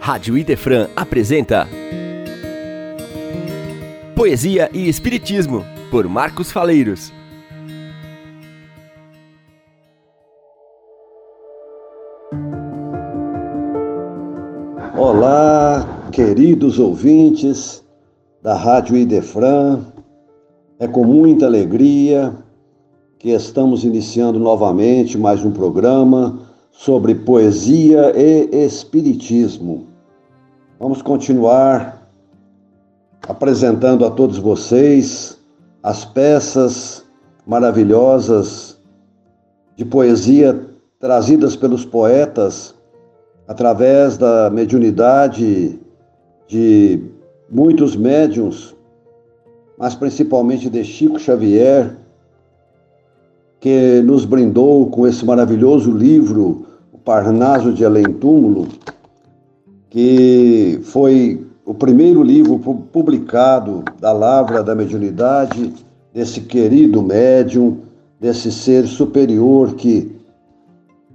Rádio Idefran apresenta Poesia e Espiritismo, por Marcos Faleiros. Olá, queridos ouvintes da Rádio Idefran. É com muita alegria que estamos iniciando novamente mais um programa sobre poesia e espiritismo. Vamos continuar apresentando a todos vocês as peças maravilhosas de poesia trazidas pelos poetas através da mediunidade de muitos médiums, mas principalmente de Chico Xavier, que nos brindou com esse maravilhoso livro, O Parnaso de Além Túmulo, que foi o primeiro livro publicado da Lavra da Mediunidade, desse querido médium, desse ser superior que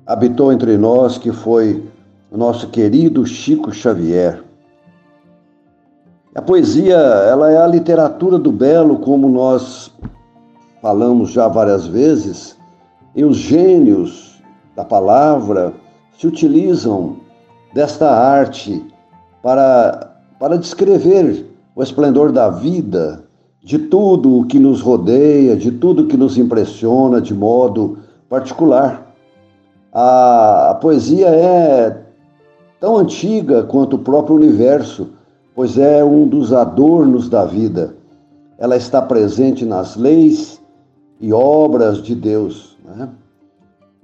habitou entre nós, que foi o nosso querido Chico Xavier. A poesia, ela é a literatura do belo, como nós falamos já várias vezes, e os gênios da palavra se utilizam desta arte para, para descrever o esplendor da vida, de tudo o que nos rodeia, de tudo que nos impressiona de modo particular. A, a poesia é tão antiga quanto o próprio universo, pois é um dos adornos da vida. Ela está presente nas leis e obras de Deus. Né?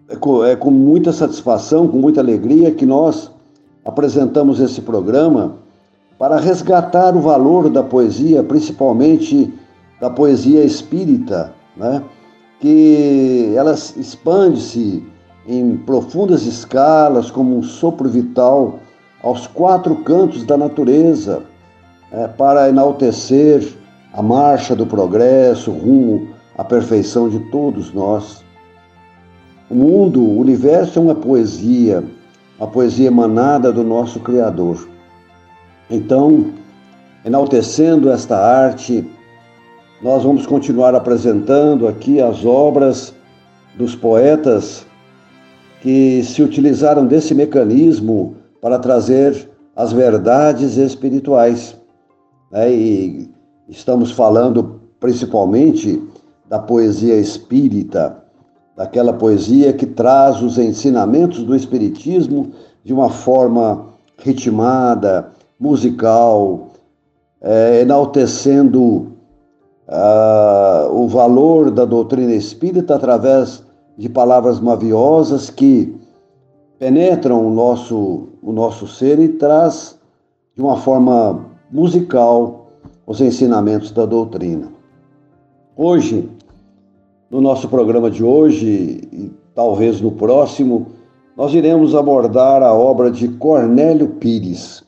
É, com, é com muita satisfação, com muita alegria que nós apresentamos esse programa para resgatar o valor da poesia, principalmente da poesia espírita, né? que ela expande-se em profundas escalas como um sopro vital aos quatro cantos da natureza, é, para enaltecer a marcha do progresso rumo à perfeição de todos nós. O mundo, o universo é uma poesia, a poesia emanada do nosso Criador. Então, enaltecendo esta arte, nós vamos continuar apresentando aqui as obras dos poetas que se utilizaram desse mecanismo para trazer as verdades espirituais. Né? E estamos falando principalmente da poesia espírita, daquela poesia que traz os ensinamentos do Espiritismo de uma forma ritmada, musical, é, enaltecendo uh, o valor da doutrina espírita através de palavras maviosas que penetram o nosso, o nosso ser e traz de uma forma musical os ensinamentos da doutrina. Hoje, no nosso programa de hoje e talvez no próximo, nós iremos abordar a obra de Cornélio Pires.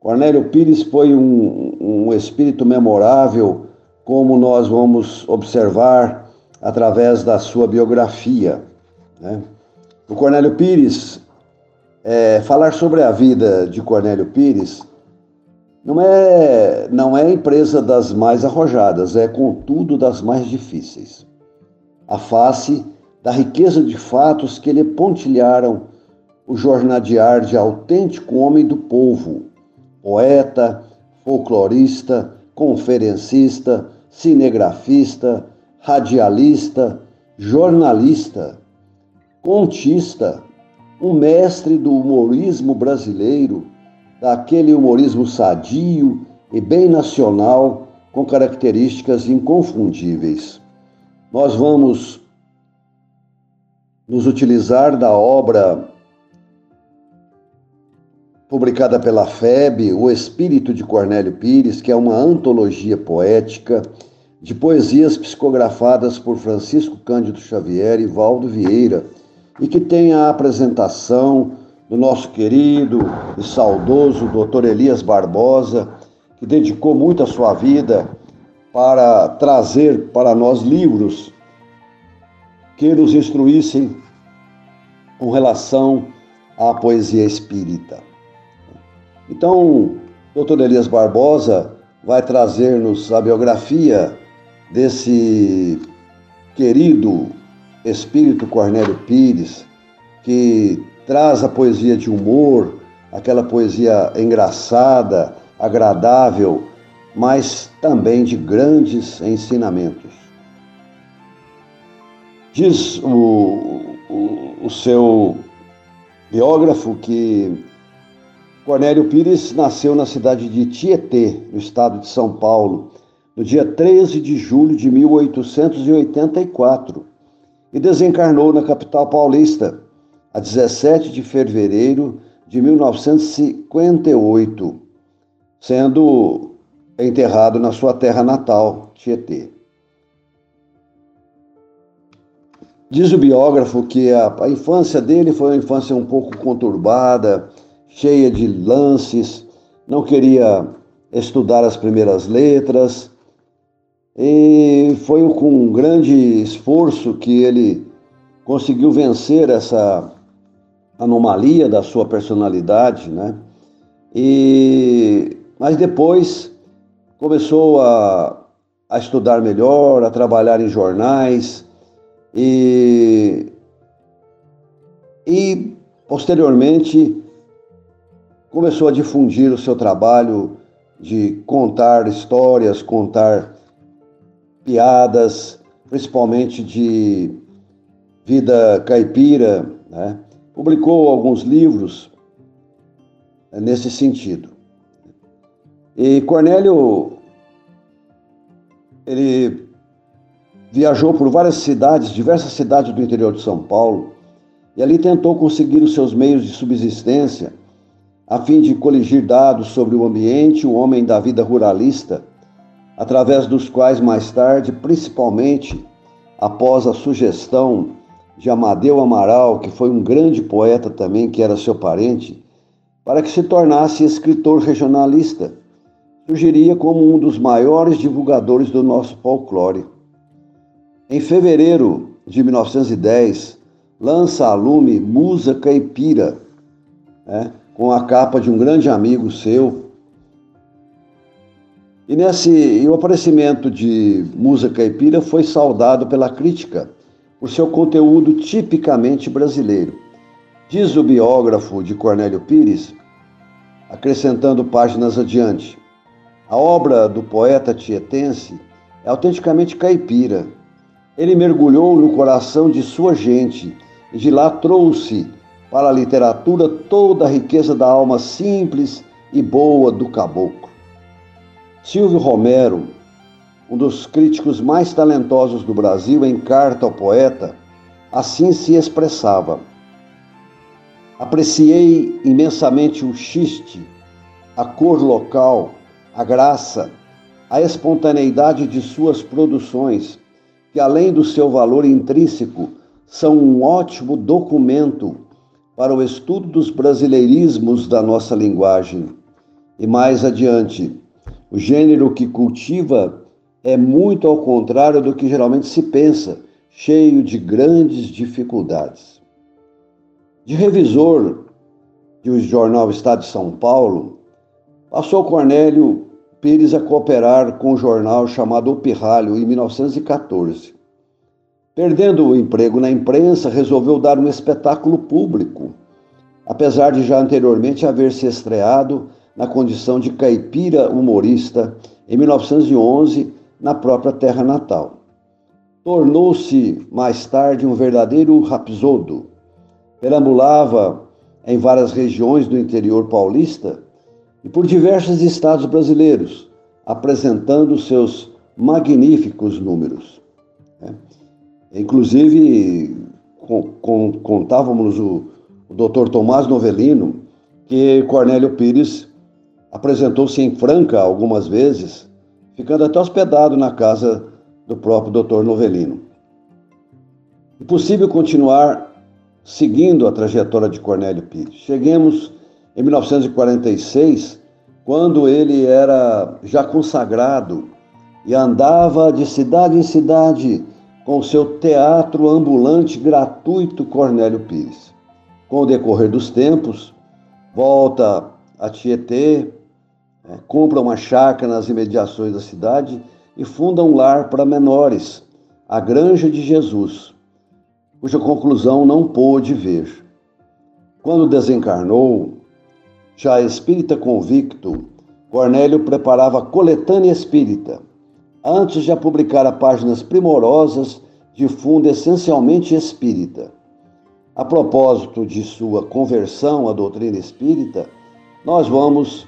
Cornélio Pires foi um, um espírito memorável, como nós vamos observar através da sua biografia. Né? O Cornélio Pires, é, falar sobre a vida de Cornélio Pires não é, não é empresa das mais arrojadas, é contudo das mais difíceis a face da riqueza de fatos que lhe pontilharam o jornadear de autêntico homem do povo, poeta, folclorista, conferencista, cinegrafista, radialista, jornalista, contista, um mestre do humorismo brasileiro, daquele humorismo sadio e bem nacional com características inconfundíveis nós vamos nos utilizar da obra publicada pela FEB, O Espírito de Cornélio Pires, que é uma antologia poética de poesias psicografadas por Francisco Cândido Xavier e Valdo Vieira, e que tem a apresentação do nosso querido e saudoso Dr. Elias Barbosa, que dedicou muito a sua vida para trazer para nós livros que nos instruíssem com relação à poesia espírita. Então, Dr. Elias Barbosa vai trazer-nos a biografia desse querido espírito Cornélio Pires, que traz a poesia de humor, aquela poesia engraçada, agradável, mas também de grandes ensinamentos. Diz o, o, o seu biógrafo que Cornélio Pires nasceu na cidade de Tietê, no estado de São Paulo, no dia 13 de julho de 1884 e desencarnou na capital paulista a 17 de fevereiro de 1958, sendo enterrado na sua terra natal, Tietê. Diz o biógrafo que a, a, infância dele foi uma infância um pouco conturbada, cheia de lances, não queria estudar as primeiras letras, e foi com um grande esforço que ele conseguiu vencer essa anomalia da sua personalidade, né? E mas depois começou a, a estudar melhor, a trabalhar em jornais e e posteriormente começou a difundir o seu trabalho de contar histórias, contar piadas, principalmente de vida caipira, né? publicou alguns livros né, nesse sentido. E Cornélio, ele viajou por várias cidades, diversas cidades do interior de São Paulo, e ali tentou conseguir os seus meios de subsistência, a fim de coligir dados sobre o ambiente, o homem da vida ruralista, através dos quais mais tarde, principalmente após a sugestão de Amadeu Amaral, que foi um grande poeta também, que era seu parente, para que se tornasse escritor regionalista. Surgiria como um dos maiores divulgadores do nosso folclore. Em fevereiro de 1910, lança a lume Musa Caipira, né, com a capa de um grande amigo seu, e, nesse, e o aparecimento de Musa Caipira foi saudado pela crítica por seu conteúdo tipicamente brasileiro. Diz o biógrafo de Cornélio Pires, acrescentando páginas adiante, a obra do poeta tietense é autenticamente caipira. Ele mergulhou no coração de sua gente e de lá trouxe para a literatura toda a riqueza da alma simples e boa do caboclo. Silvio Romero, um dos críticos mais talentosos do Brasil, em carta ao poeta, assim se expressava: Apreciei imensamente o xiste, a cor local, a graça, a espontaneidade de suas produções, que além do seu valor intrínseco, são um ótimo documento para o estudo dos brasileirismos da nossa linguagem. E mais adiante, o gênero que cultiva é muito ao contrário do que geralmente se pensa, cheio de grandes dificuldades. De revisor do jornal Estado de São Paulo, passou Cornélio Pires a cooperar com o um jornal chamado O Pirralho em 1914. Perdendo o emprego na imprensa, resolveu dar um espetáculo público, apesar de já anteriormente haver se estreado na condição de caipira humorista em 1911 na própria terra natal. Tornou-se mais tarde um verdadeiro rapsodo. Perambulava em várias regiões do interior paulista e por diversos estados brasileiros, apresentando seus magníficos números. Né? Inclusive, contávamos o, o Dr. Tomás Novelino que Cornélio Pires apresentou-se em Franca algumas vezes, ficando até hospedado na casa do próprio Dr. Novelino. Impossível continuar seguindo a trajetória de Cornélio Pires. Cheguemos em 1946, quando ele era já consagrado e andava de cidade em cidade com o seu teatro ambulante gratuito Cornélio Pires. Com o decorrer dos tempos, volta a Tietê, é, compra uma chácara nas imediações da cidade e funda um lar para menores, a Granja de Jesus, cuja conclusão não pôde ver. Quando desencarnou, já espírita convicto, Cornélio preparava coletânea espírita, antes de a publicar a páginas primorosas de fundo essencialmente espírita. A propósito de sua conversão à doutrina espírita, nós vamos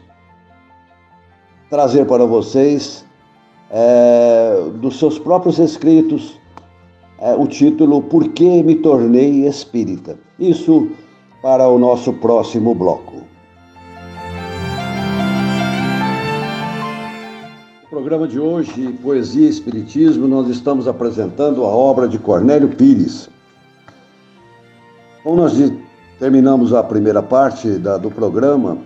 trazer para vocês, é, dos seus próprios escritos, é, o título Por que me tornei espírita? Isso para o nosso próximo bloco. Programa de hoje, Poesia e Espiritismo, nós estamos apresentando a obra de Cornélio Pires. Como nós terminamos a primeira parte da, do programa,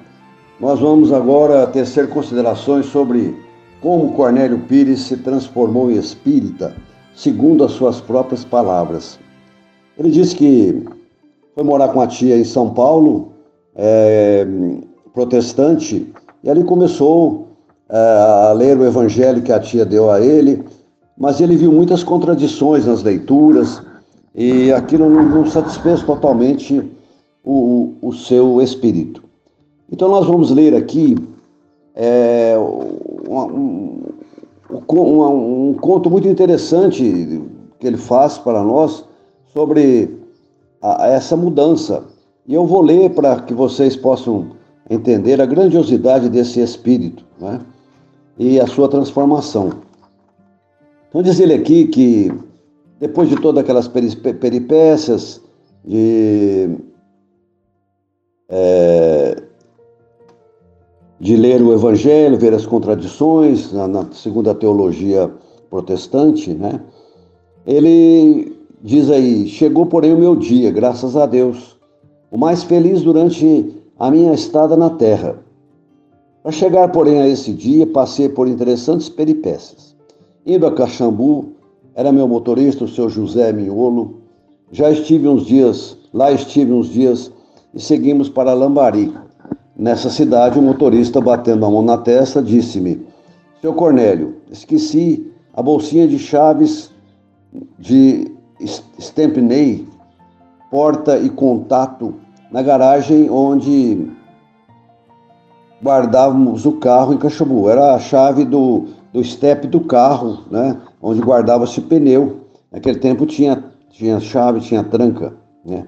nós vamos agora tecer considerações sobre como Cornélio Pires se transformou em espírita, segundo as suas próprias palavras. Ele disse que foi morar com a tia em São Paulo, é, protestante, e ali começou a ler o evangelho que a tia deu a ele, mas ele viu muitas contradições nas leituras, e aquilo não, não satisfez totalmente o, o, seu espírito. Então nós vamos ler aqui é, um, um, um, conto muito interessante que ele faz para nós sobre a essa mudança. E eu vou ler para que vocês possam entender a grandiosidade desse espírito né? E a sua transformação. Então diz ele aqui que depois de todas aquelas peripécias de, é, de ler o Evangelho, ver as contradições na, na segunda teologia protestante, né? Ele diz aí: chegou porém o meu dia, graças a Deus, o mais feliz durante a minha estada na terra. Para chegar, porém, a esse dia, passei por interessantes peripécias. Indo a Caxambu, era meu motorista, o seu José Miolo. Já estive uns dias, lá estive uns dias e seguimos para Lambari. Nessa cidade, o motorista, batendo a mão na testa, disse-me: Seu Cornélio, esqueci a bolsinha de chaves de Stempney, porta e contato, na garagem onde guardávamos o carro em Caxambu. Era a chave do, do step do carro, né? onde guardava-se pneu. Naquele tempo tinha, tinha chave, tinha tranca. Né?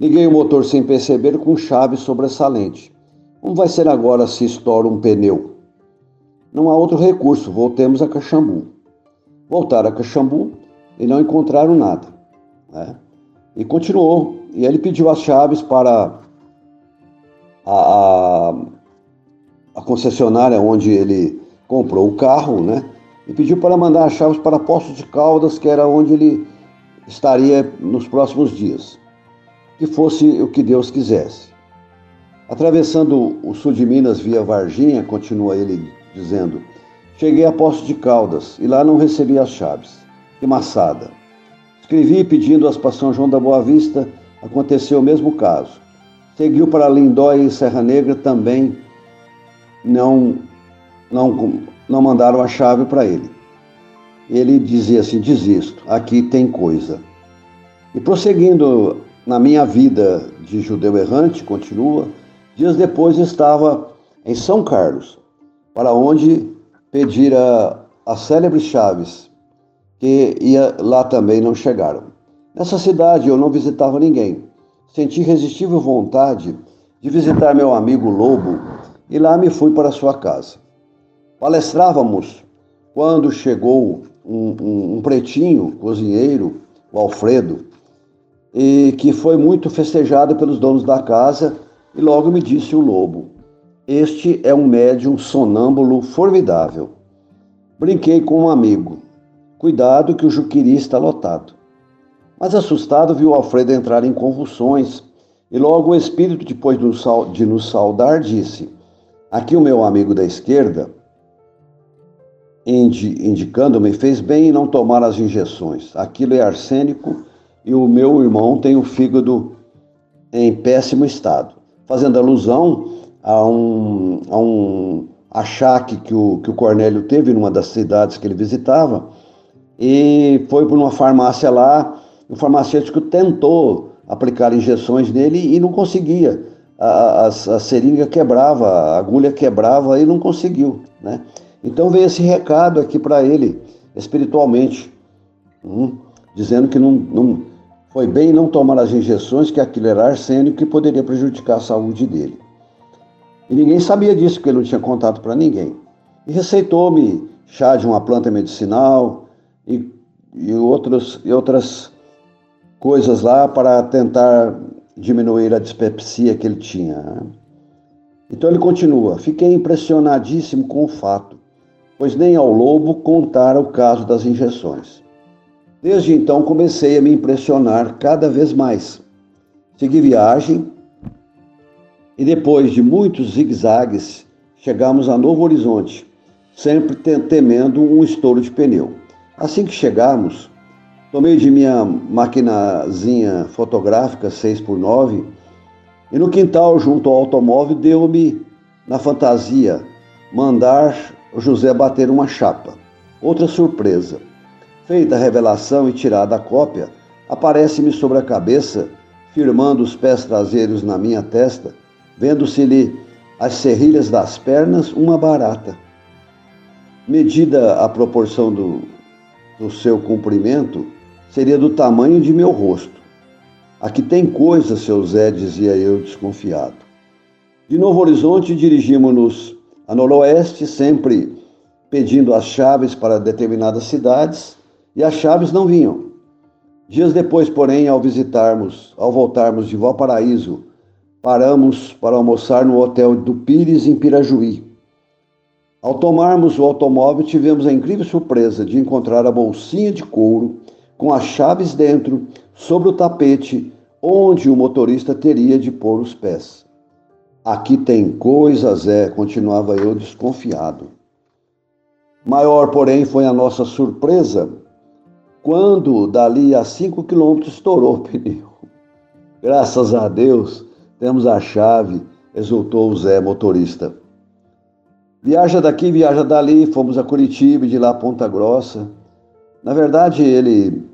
Liguei o motor sem perceber com chave sobressalente. Como vai ser agora se estoura um pneu? Não há outro recurso, voltemos a Caxambu. Voltaram a Caxambu e não encontraram nada. Né? E continuou. E ele pediu as chaves para a, a, a concessionária onde ele comprou o carro, né? e pediu para mandar as chaves para Poços de Caldas, que era onde ele estaria nos próximos dias. Que fosse o que Deus quisesse. Atravessando o sul de Minas via Varginha, continua ele dizendo, cheguei a Poços de Caldas e lá não recebi as chaves. Que maçada. Escrevi pedindo-as para São João da Boa Vista, aconteceu o mesmo caso. Seguiu para Lindóia e Serra Negra também não não não mandaram a chave para ele. Ele dizia assim: desisto, aqui tem coisa. E prosseguindo na minha vida de judeu errante, continua, dias depois estava em São Carlos, para onde pedira as célebres chaves, que ia, lá também não chegaram. Nessa cidade eu não visitava ninguém. Senti irresistível vontade de visitar meu amigo Lobo e lá me fui para sua casa. Palestrávamos quando chegou um, um, um pretinho, cozinheiro, o Alfredo, e que foi muito festejado pelos donos da casa, e logo me disse o lobo: Este é um médium sonâmbulo formidável. Brinquei com um amigo. Cuidado que o Juquiri está lotado. Mas assustado, viu Alfredo entrar em convulsões, e logo o espírito, depois de nos saudar, disse: Aqui o meu amigo da esquerda indicando-me, fez bem em não tomar as injeções. Aquilo é arsênico e o meu irmão tem o fígado em péssimo estado, fazendo alusão a um, a um achaque que o, que o Cornélio teve numa das cidades que ele visitava e foi para uma farmácia lá. O farmacêutico tentou aplicar injeções nele e não conseguia. A, a, seringa quebrava, a agulha quebrava e não conseguiu. Né? Então veio esse recado aqui para ele, espiritualmente, hum, dizendo que não, não foi bem não tomar as injeções, que aquilo era arsênico que poderia prejudicar a saúde dele. E ninguém sabia disso, porque ele não tinha contato para ninguém. E receitou-me chá de uma planta medicinal e, e, outros, e outras coisas lá para tentar diminuir a dispepsia que ele tinha. Né? Então ele continua: Fiquei impressionadíssimo com o fato, pois nem ao lobo contara o caso das injeções. Desde então comecei a me impressionar cada vez mais. Segui viagem e depois de muitos zigue-zagues, chegamos a Novo Horizonte, sempre temendo um estouro de pneu. Assim que chegamos, tomei de minha maquinazinha fotográfica 6x9 e no quintal, junto ao automóvel, deu-me, na fantasia, mandar José bater uma chapa. Outra surpresa. Feita a revelação e tirada a cópia, aparece-me sobre a cabeça, firmando os pés traseiros na minha testa, vendo-se-lhe as serrilhas das pernas, uma barata. Medida a proporção do, do seu comprimento, seria do tamanho de meu rosto. Aqui tem coisa, seu Zé, dizia eu desconfiado. De Novo Horizonte, dirigimos-nos a noroeste, sempre pedindo as chaves para determinadas cidades, e as chaves não vinham. Dias depois, porém, ao visitarmos, ao voltarmos de Valparaíso, paramos para almoçar no hotel do Pires, em Pirajuí. Ao tomarmos o automóvel, tivemos a incrível surpresa de encontrar a bolsinha de couro com as chaves dentro, sobre o tapete, onde o motorista teria de pôr os pés. Aqui tem coisas, é, continuava eu desconfiado. Maior, porém, foi a nossa surpresa quando, dali a cinco quilômetros, estourou o pneu. Graças a Deus, temos a chave, exultou o Zé, motorista. Viaja daqui, viaja dali, fomos a Curitiba e de lá a Ponta Grossa. Na verdade, ele,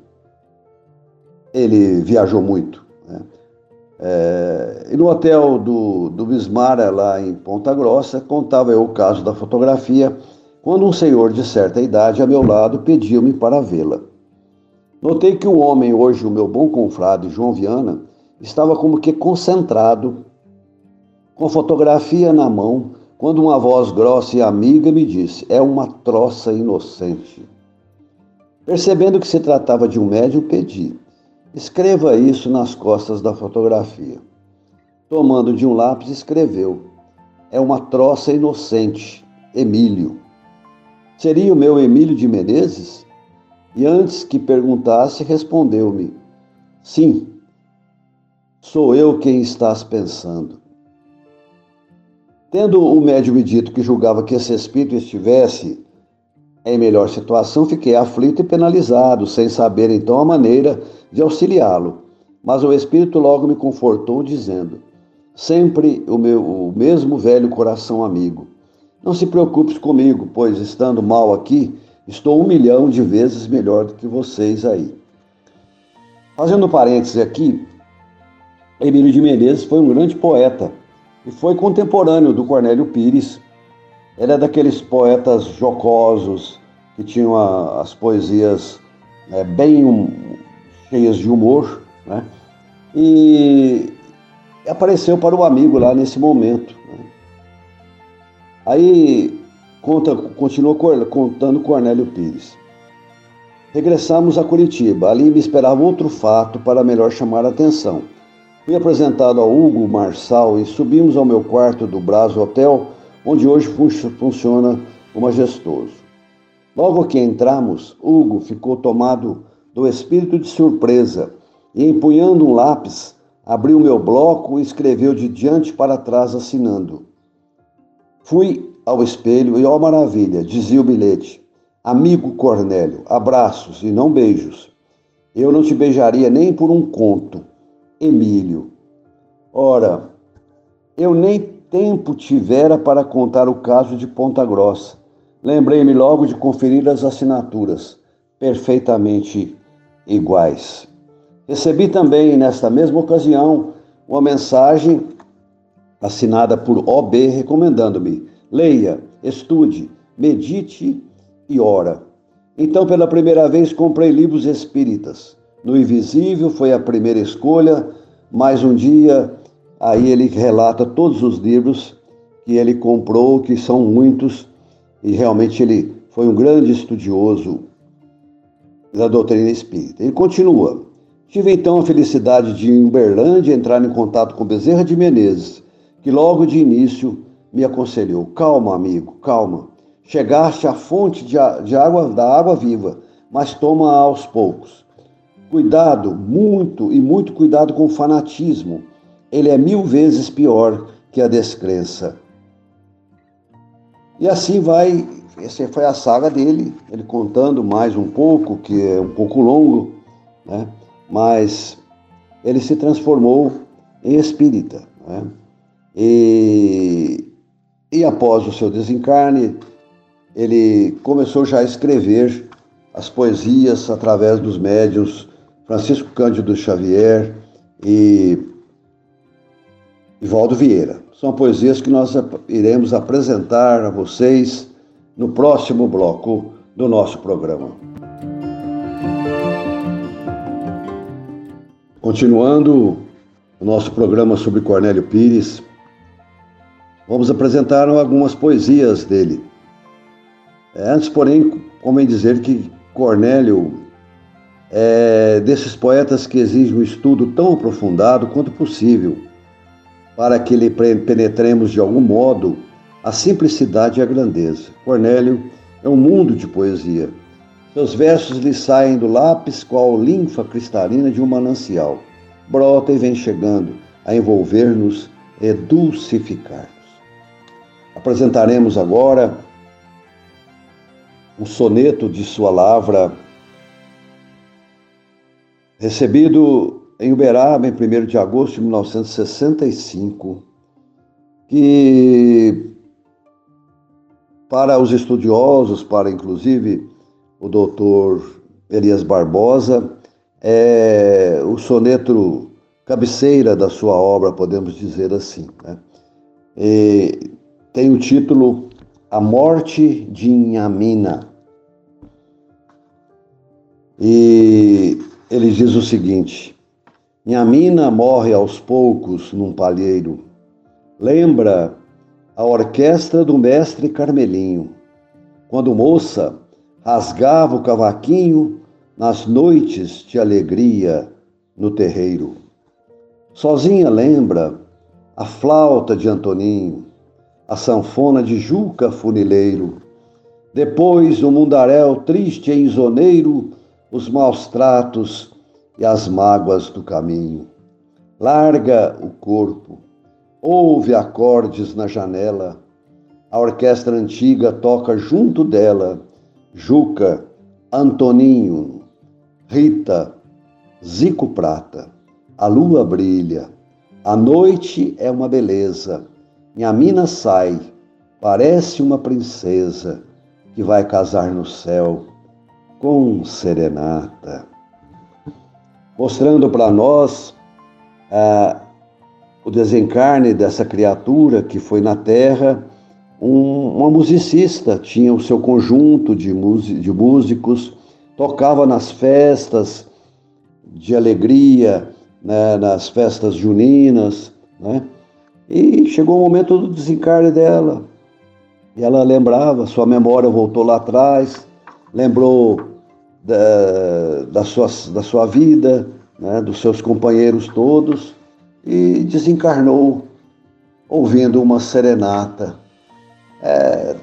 ele viajou muito. Né? É, e no hotel do, do Bismara, lá em Ponta Grossa, contava eu o caso da fotografia, quando um senhor de certa idade a meu lado pediu-me para vê-la. Notei que o homem, hoje o meu bom confrade João Viana, estava como que concentrado, com fotografia na mão, quando uma voz grossa e amiga me disse: É uma troça inocente. Percebendo que se tratava de um médium, pedi: Escreva isso nas costas da fotografia. Tomando de um lápis, escreveu: É uma troça inocente, Emílio. Seria o meu Emílio de Menezes? E antes que perguntasse, respondeu-me: Sim, Sou eu quem estás pensando. Tendo o médium dito que julgava que esse espírito estivesse em melhor situação, fiquei aflito e penalizado, sem saber então a maneira de auxiliá-lo. Mas o espírito logo me confortou, dizendo: Sempre o, meu, o mesmo velho coração amigo. Não se preocupes comigo, pois estando mal aqui, estou um milhão de vezes melhor do que vocês aí. Fazendo parênteses aqui, Emílio de Menezes foi um grande poeta e foi contemporâneo do Cornélio Pires. Ele é daqueles poetas jocosos que tinham a, as poesias é, bem um, cheias de humor, né? E apareceu para o amigo lá nesse momento. Né? Aí conta, continua contando Cornélio Pires. Regressamos a Curitiba. Ali me esperava outro fato para melhor chamar a atenção. Fui apresentado a Hugo Marçal e subimos ao meu quarto do Brás Hotel, onde hoje fun funciona o majestoso. Logo que entramos, Hugo ficou tomado do espírito de surpresa e, empunhando um lápis, abriu meu bloco e escreveu de diante para trás, assinando. Fui ao espelho e, ó maravilha, dizia o bilhete: Amigo Cornélio, abraços e não beijos. Eu não te beijaria nem por um conto Emílio. Ora, eu nem tempo tivera para contar o caso de Ponta Grossa. Lembrei-me logo de conferir as assinaturas, perfeitamente iguais. Recebi também, nesta mesma ocasião, uma mensagem assinada por OB recomendando-me: leia, estude, medite e ora. Então, pela primeira vez, comprei livros espíritas. No Invisível foi a primeira escolha, mas um dia aí ele relata todos os livros que ele comprou, que são muitos, e realmente ele foi um grande estudioso da doutrina espírita. Ele continua: Tive então a felicidade de, em Uberlândia, entrar em contato com Bezerra de Menezes, que logo de início me aconselhou: Calma, amigo, calma. Chegaste à fonte de, de água, da água viva, mas toma aos poucos. Cuidado, muito e muito cuidado com o fanatismo. Ele é mil vezes pior que a descrença. E assim vai, essa foi a saga dele, ele contando mais um pouco, que é um pouco longo, né? mas ele se transformou em espírita. Né? E, e após o seu desencarne, ele começou já a escrever as poesias através dos médios Francisco Cândido Xavier e Ivaldo Vieira. São poesias que nós iremos apresentar a vocês no próximo bloco do nosso programa. Continuando o nosso programa sobre Cornélio Pires, vamos apresentar algumas poesias dele. É, antes, porém, convém dizer que Cornélio é desses poetas que exigem um estudo tão aprofundado quanto possível, para que lhe penetremos de algum modo a simplicidade e a grandeza. Cornélio é um mundo de poesia. Seus versos lhe saem do lápis qual linfa cristalina de um manancial. Brota e vem chegando a envolver-nos e dulcificar-nos. Apresentaremos agora um soneto de sua lavra, recebido em Uberaba em 1 de agosto de 1965, que para os estudiosos, para inclusive o doutor Elias Barbosa, é o soneto cabeceira da sua obra, podemos dizer assim. Né? Tem o título a morte de Inhamina. E ele diz o seguinte: Inhamina morre aos poucos num palheiro. Lembra a orquestra do mestre Carmelinho, quando moça rasgava o cavaquinho nas noites de alegria no terreiro. Sozinha lembra a flauta de Antoninho, a sanfona de Juca Funileiro. Depois, o mundaréu triste e isoneiro, os maus tratos e as mágoas do caminho. Larga o corpo, ouve acordes na janela, a orquestra antiga toca junto dela, Juca, Antoninho, Rita, Zico Prata. A lua brilha, a noite é uma beleza minha mina sai, parece uma princesa que vai casar no céu com serenata. Mostrando para nós ah, o desencarne dessa criatura que foi na Terra um, uma musicista, tinha o seu conjunto de, de músicos, tocava nas festas de alegria, né, nas festas juninas, né? E chegou o momento do desencarne dela. E ela lembrava, sua memória voltou lá atrás, lembrou da, da, sua, da sua vida, né, dos seus companheiros todos, e desencarnou ouvindo uma serenata. É,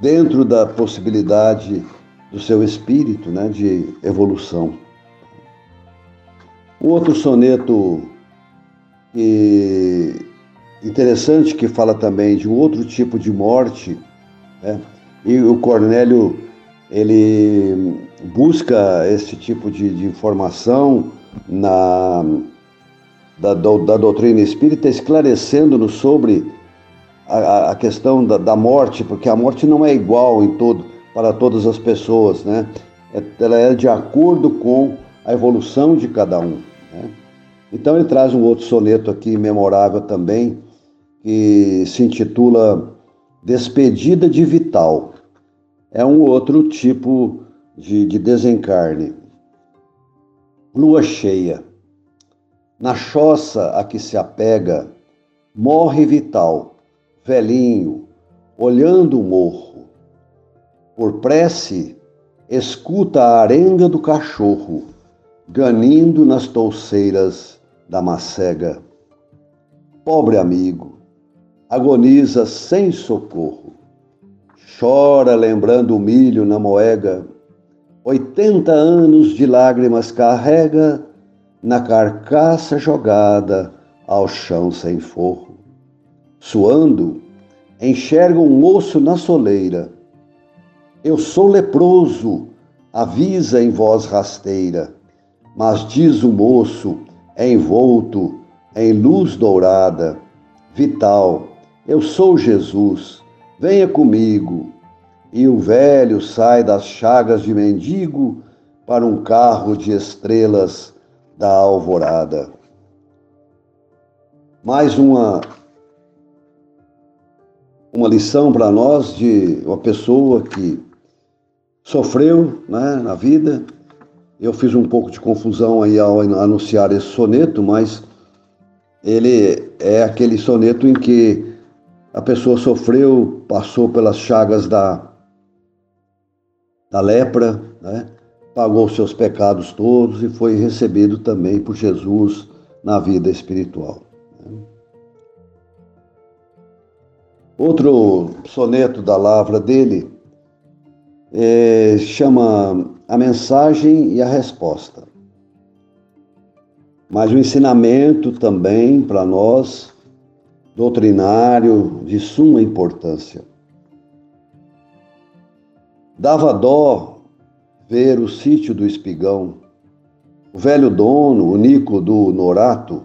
dentro da possibilidade do seu espírito né, de evolução. O outro soneto e interessante que fala também de um outro tipo de morte, né? e o Cornélio ele busca esse tipo de, de informação na, da, da doutrina espírita, esclarecendo-nos sobre a, a questão da, da, morte, porque a morte não é igual em todo, para todas as pessoas, né? É, ela é de acordo com a evolução de cada um. Né? Então ele traz um outro soneto aqui memorável também, que se intitula Despedida de Vital. É um outro tipo de, de desencarne. Lua cheia. Na choça a que se apega, morre Vital, velhinho, olhando o morro. Por prece, escuta a arenga do cachorro, ganindo nas touceiras da macega. Pobre amigo, agoniza sem socorro. Chora lembrando o milho na moega. Oitenta anos de lágrimas carrega na carcaça jogada ao chão sem forro. Suando, enxerga um moço na soleira. Eu sou leproso, avisa em voz rasteira, mas diz o moço, envolto em luz dourada, vital, eu sou Jesus, venha comigo. E o velho sai das chagas de mendigo para um carro de estrelas da alvorada. Mais uma uma lição para nós de uma pessoa que sofreu né, na vida. Eu fiz um pouco de confusão aí ao anunciar esse soneto, mas ele é aquele soneto em que a pessoa sofreu, passou pelas chagas da, da lepra, né? pagou seus pecados todos e foi recebido também por Jesus na vida espiritual. Né? Outro soneto da lavra dele é, chama A Mensagem e a Resposta. Mas o ensinamento também para nós doutrinário de suma importância. Dava dó ver o sítio do espigão, o velho dono, o Nico do Norato,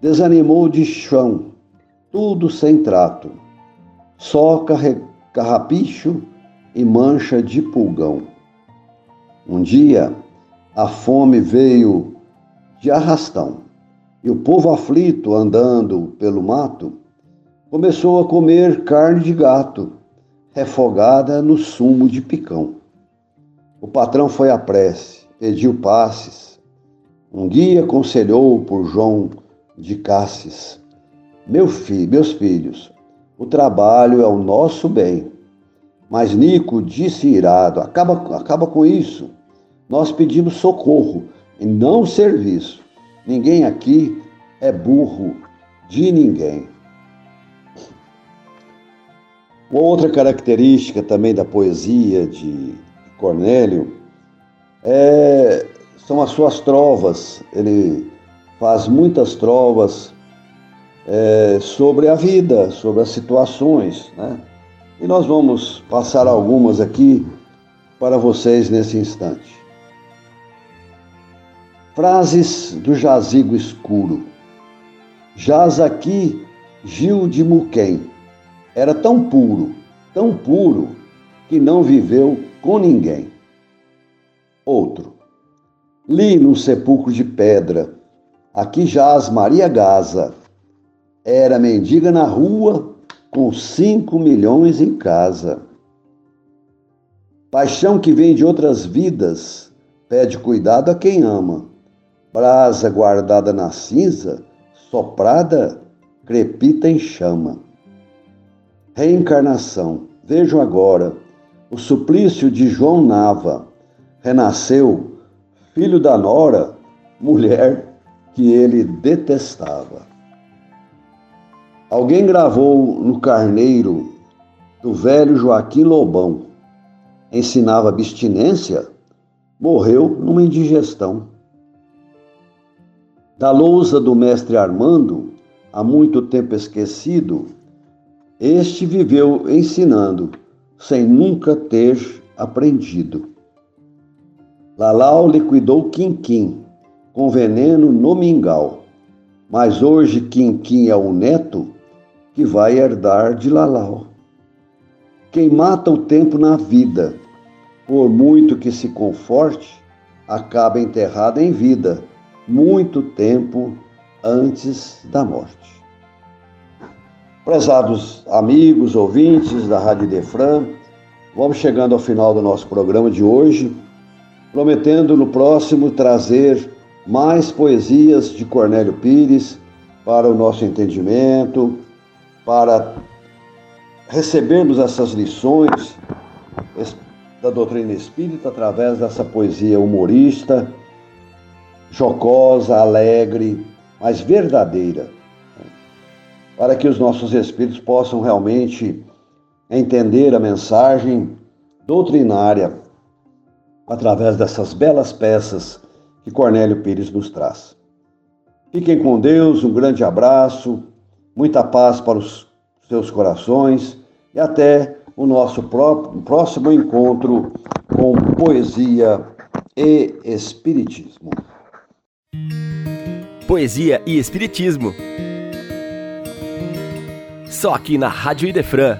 desanimou de chão, tudo sem trato, só carrapicho e mancha de pulgão. Um dia, a fome veio de arrastão e o povo aflito, andando pelo mato, começou a comer carne de gato, refogada no sumo de picão. O patrão foi à prece, pediu passes. Um guia aconselhou por João de Cassis: Meu filho, meus filhos, o trabalho é o nosso bem. Mas Nico disse irado: acaba, acaba com isso. Nós pedimos socorro e não serviço. Ninguém aqui é burro de ninguém. Uma outra característica também da poesia de Cornélio é, são as suas trovas. Ele faz muitas trovas é, sobre a vida, sobre as situações. Né? E nós vamos passar algumas aqui para vocês nesse instante. Frases do jazigo escuro. Jaz aqui Gil de Muquem. Era tão puro, tão puro, que não viveu com ninguém. Outro. Li num sepulcro de pedra. Aqui jaz Maria Gaza. Era mendiga na rua, com cinco milhões em casa. Paixão que vem de outras vidas, pede cuidado a quem ama brasa guardada na cinza, soprada, crepita em chama. Reencarnação. Vejam agora o suplício de João Nava. Renasceu, filho da Nora, mulher que ele detestava. Alguém gravou no carneiro do velho Joaquim Lobão. Ensinava abstinência, morreu numa indigestão. Da lousa do mestre Armando, há muito tempo esquecido, este viveu ensinando, sem nunca ter aprendido. Lalau liquidou Quinquim, com veneno no mingau, mas hoje Quinquim é o neto que vai herdar de Lalau. Quem mata o tempo na vida, por muito que se conforte, acaba enterrado em vida, muito tempo antes da morte. Prezados amigos, ouvintes da Rádio Defran, vamos chegando ao final do nosso programa de hoje, prometendo no próximo trazer mais poesias de Cornélio Pires para o nosso entendimento, para recebermos essas lições da doutrina espírita através dessa poesia humorista, jocosa, alegre, mas verdadeira, para que os nossos espíritos possam realmente entender a mensagem doutrinária através dessas belas peças que Cornélio Pires nos traz. Fiquem com Deus, um grande abraço, muita paz para os seus corações e até o nosso próximo encontro com poesia e espiritismo. Poesia e espiritismo. Só aqui na Rádio Idefran